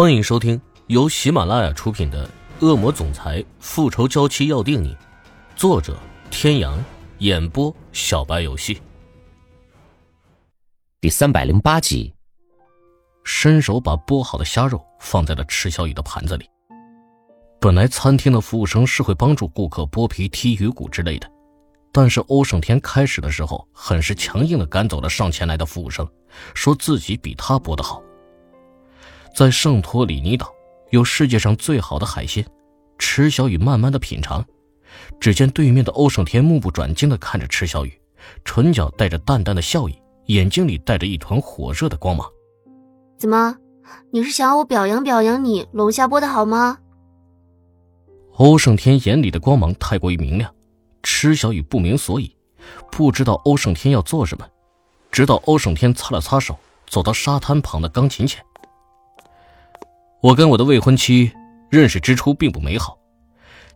欢迎收听由喜马拉雅出品的《恶魔总裁复仇娇妻要定你》，作者：天阳，演播：小白游戏。第三百零八集，伸手把剥好的虾肉放在了池小雨的盘子里。本来餐厅的服务生是会帮助顾客剥皮、剔鱼骨之类的，但是欧胜天开始的时候很是强硬的赶走了上前来的服务生，说自己比他剥得好。在圣托里尼岛，有世界上最好的海鲜。池小雨慢慢的品尝，只见对面的欧胜天目不转睛的看着池小雨，唇角带着淡淡的笑意，眼睛里带着一团火热的光芒。怎么，你是想要我表扬表扬你龙虾剥的好吗？欧胜天眼里的光芒太过于明亮，池小雨不明所以，不知道欧胜天要做什么。直到欧胜天擦了擦手，走到沙滩旁的钢琴前。我跟我的未婚妻认识之初并不美好，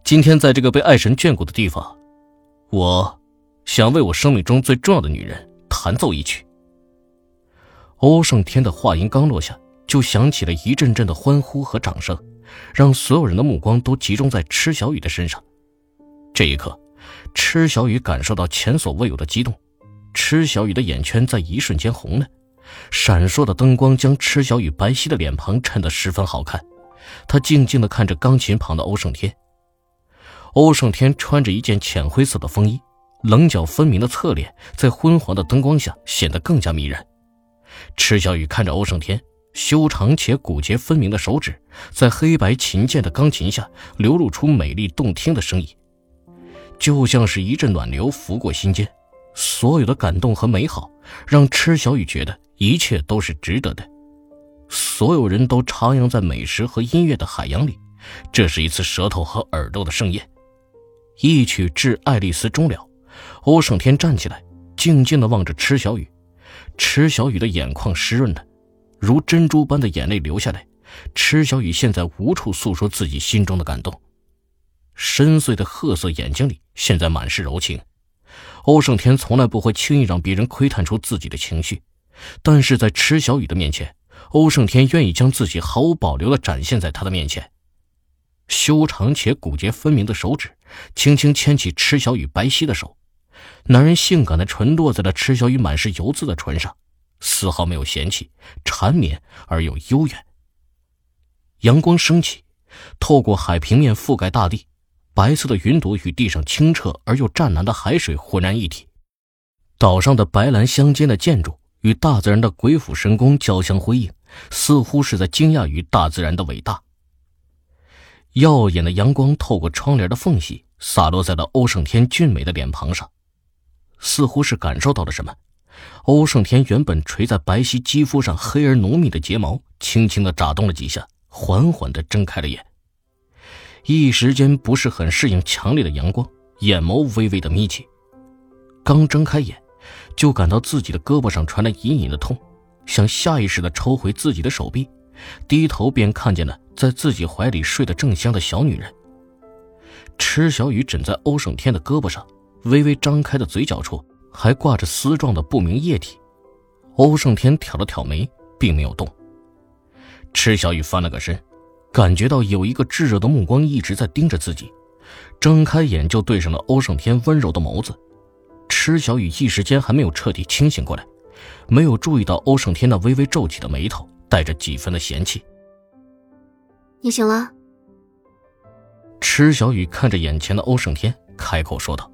今天在这个被爱神眷顾的地方，我想为我生命中最重要的女人弹奏一曲。欧胜天的话音刚落下，就响起了一阵阵的欢呼和掌声，让所有人的目光都集中在池小雨的身上。这一刻，池小雨感受到前所未有的激动，池小雨的眼圈在一瞬间红了。闪烁的灯光将池小雨白皙的脸庞衬得十分好看。她静静地看着钢琴旁的欧胜天。欧胜天穿着一件浅灰色的风衣，棱角分明的侧脸在昏黄的灯光下显得更加迷人。池小雨看着欧胜天修长且骨节分明的手指，在黑白琴键的钢琴下流露出美丽动听的声音，就像是一阵暖流拂过心间。所有的感动和美好，让池小雨觉得。一切都是值得的，所有人都徜徉在美食和音乐的海洋里，这是一次舌头和耳朵的盛宴。一曲《致爱丽丝》终了，欧胜天站起来，静静地望着池小雨。池小雨的眼眶湿润了，如珍珠般的眼泪流下来。池小雨现在无处诉说自己心中的感动，深邃的褐色眼睛里现在满是柔情。欧胜天从来不会轻易让别人窥探出自己的情绪。但是在池小雨的面前，欧胜天愿意将自己毫无保留地展现在他的面前。修长且骨节分明的手指轻轻牵起池小雨白皙的手，男人性感的唇落在了池小雨满是油渍的唇上，丝毫没有嫌弃，缠绵而又悠远。阳光升起，透过海平面覆盖大地，白色的云朵与地上清澈而又湛蓝的海水浑然一体，岛上的白蓝相间的建筑。与大自然的鬼斧神工交相辉映，似乎是在惊讶于大自然的伟大。耀眼的阳光透过窗帘的缝隙，洒落在了欧胜天俊美的脸庞上，似乎是感受到了什么。欧胜天原本垂在白皙肌肤上黑而浓密的睫毛，轻轻的眨动了几下，缓缓的睁开了眼。一时间不是很适应强烈的阳光，眼眸微微的眯起，刚睁开眼。就感到自己的胳膊上传来隐隐的痛，想下意识的抽回自己的手臂，低头便看见了在自己怀里睡得正香的小女人。池小雨枕在欧胜天的胳膊上，微微张开的嘴角处还挂着丝状的不明液体。欧胜天挑了挑眉，并没有动。池小雨翻了个身，感觉到有一个炙热的目光一直在盯着自己，睁开眼就对上了欧胜天温柔的眸子。池小雨一时间还没有彻底清醒过来，没有注意到欧胜天那微微皱起的眉头，带着几分的嫌弃。你醒了。池小雨看着眼前的欧胜天，开口说道。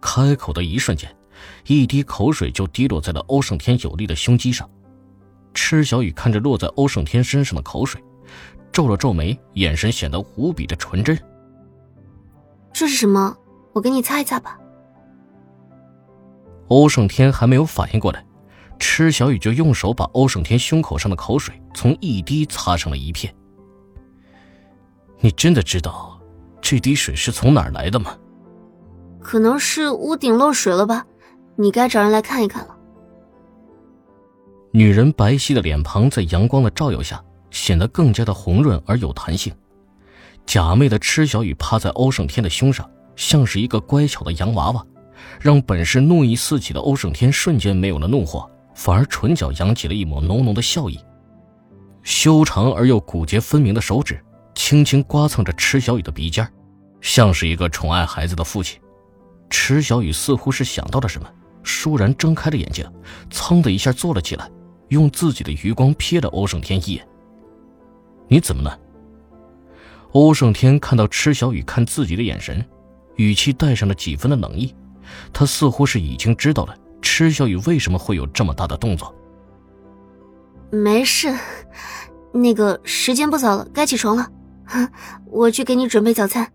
开口的一瞬间，一滴口水就滴落在了欧胜天有力的胸肌上。池小雨看着落在欧胜天身上的口水，皱了皱眉，眼神显得无比的纯真。这是什么？我给你擦一擦吧。欧胜天还没有反应过来，池小雨就用手把欧胜天胸口上的口水从一滴擦成了一片。你真的知道这滴水是从哪儿来的吗？可能是屋顶漏水了吧，你该找人来看一看了。女人白皙的脸庞在阳光的照耀下显得更加的红润而有弹性。假寐的池小雨趴在欧胜天的胸上，像是一个乖巧的洋娃娃。让本是怒意四起的欧胜天瞬间没有了怒火，反而唇角扬起了一抹浓浓的笑意。修长而又骨节分明的手指轻轻刮蹭着池小雨的鼻尖，像是一个宠爱孩子的父亲。池小雨似乎是想到了什么，倏然睁开了眼睛，噌的一下坐了起来，用自己的余光瞥了欧胜天一眼。你怎么了？欧胜天看到池小雨看自己的眼神，语气带上了几分的冷意。他似乎是已经知道了池小雨为什么会有这么大的动作。没事，那个时间不早了，该起床了。我去给你准备早餐。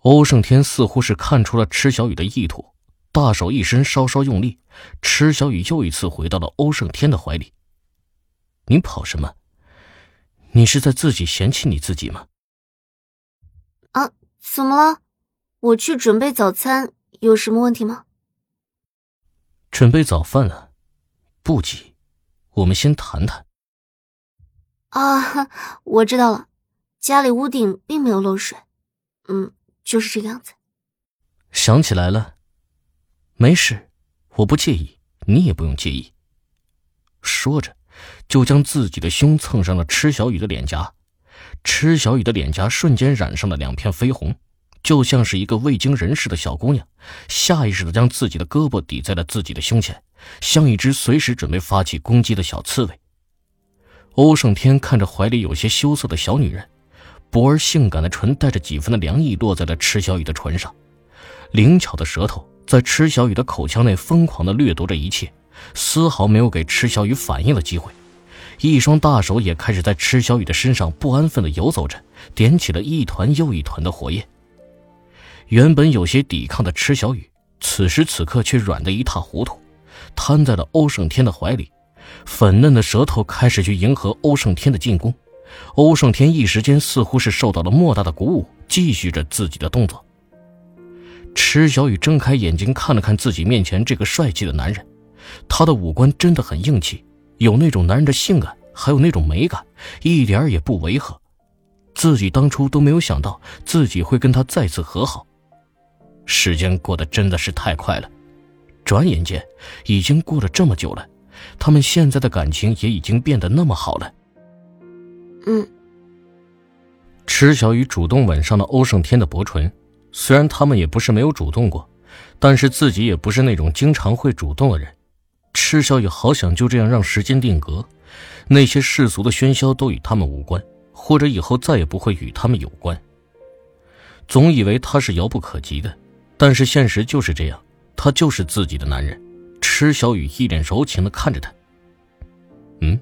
欧胜天似乎是看出了池小雨的意图，大手一伸，稍稍用力，池小雨又一次回到了欧胜天的怀里。你跑什么？你是在自己嫌弃你自己吗？啊，怎么了？我去准备早餐，有什么问题吗？准备早饭啊，不急，我们先谈谈。啊，我知道了，家里屋顶并没有漏水，嗯，就是这个样子。想起来了，没事，我不介意，你也不用介意。说着。就将自己的胸蹭上了池小雨的脸颊，池小雨的脸颊瞬间染上了两片绯红，就像是一个未经人事的小姑娘，下意识的将自己的胳膊抵在了自己的胸前，像一只随时准备发起攻击的小刺猬。欧胜天看着怀里有些羞涩的小女人，薄而性感的唇带着几分的凉意落在了池小雨的唇上，灵巧的舌头在池小雨的口腔内疯狂的掠夺着一切。丝毫没有给池小雨反应的机会，一双大手也开始在池小雨的身上不安分地游走着，点起了一团又一团的火焰。原本有些抵抗的池小雨，此时此刻却软得一塌糊涂，瘫在了欧胜天的怀里，粉嫩的舌头开始去迎合欧胜天的进攻。欧胜天一时间似乎是受到了莫大的鼓舞，继续着自己的动作。池小雨睁开眼睛看了看自己面前这个帅气的男人。他的五官真的很硬气，有那种男人的性感，还有那种美感，一点也不违和。自己当初都没有想到自己会跟他再次和好。时间过得真的是太快了，转眼间已经过了这么久了，他们现在的感情也已经变得那么好了。嗯。池小雨主动吻上了欧胜天的薄唇，虽然他们也不是没有主动过，但是自己也不是那种经常会主动的人。池小雨好想就这样让时间定格，那些世俗的喧嚣都与他们无关，或者以后再也不会与他们有关。总以为他是遥不可及的，但是现实就是这样，他就是自己的男人。池小雨一脸柔情的看着他。嗯。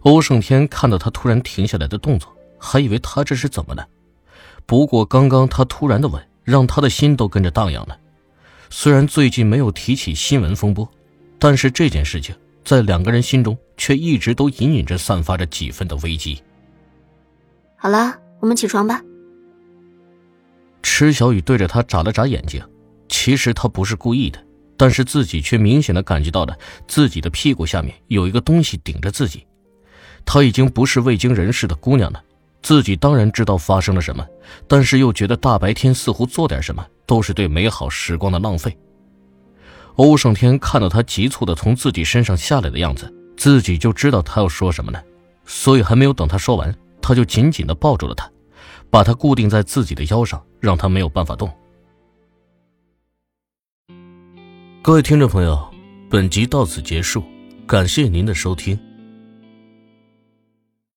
欧胜天看到他突然停下来的动作，还以为他这是怎么了。不过刚刚他突然的吻，让他的心都跟着荡漾了。虽然最近没有提起新闻风波。但是这件事情在两个人心中却一直都隐隐着散发着几分的危机。好了，我们起床吧。池小雨对着他眨了眨眼睛，其实他不是故意的，但是自己却明显的感觉到了自己的屁股下面有一个东西顶着自己。她已经不是未经人事的姑娘了，自己当然知道发生了什么，但是又觉得大白天似乎做点什么都是对美好时光的浪费。欧胜天看到他急促的从自己身上下来的样子，自己就知道他要说什么了，所以还没有等他说完，他就紧紧的抱住了他，把他固定在自己的腰上，让他没有办法动。各位听众朋友，本集到此结束，感谢您的收听。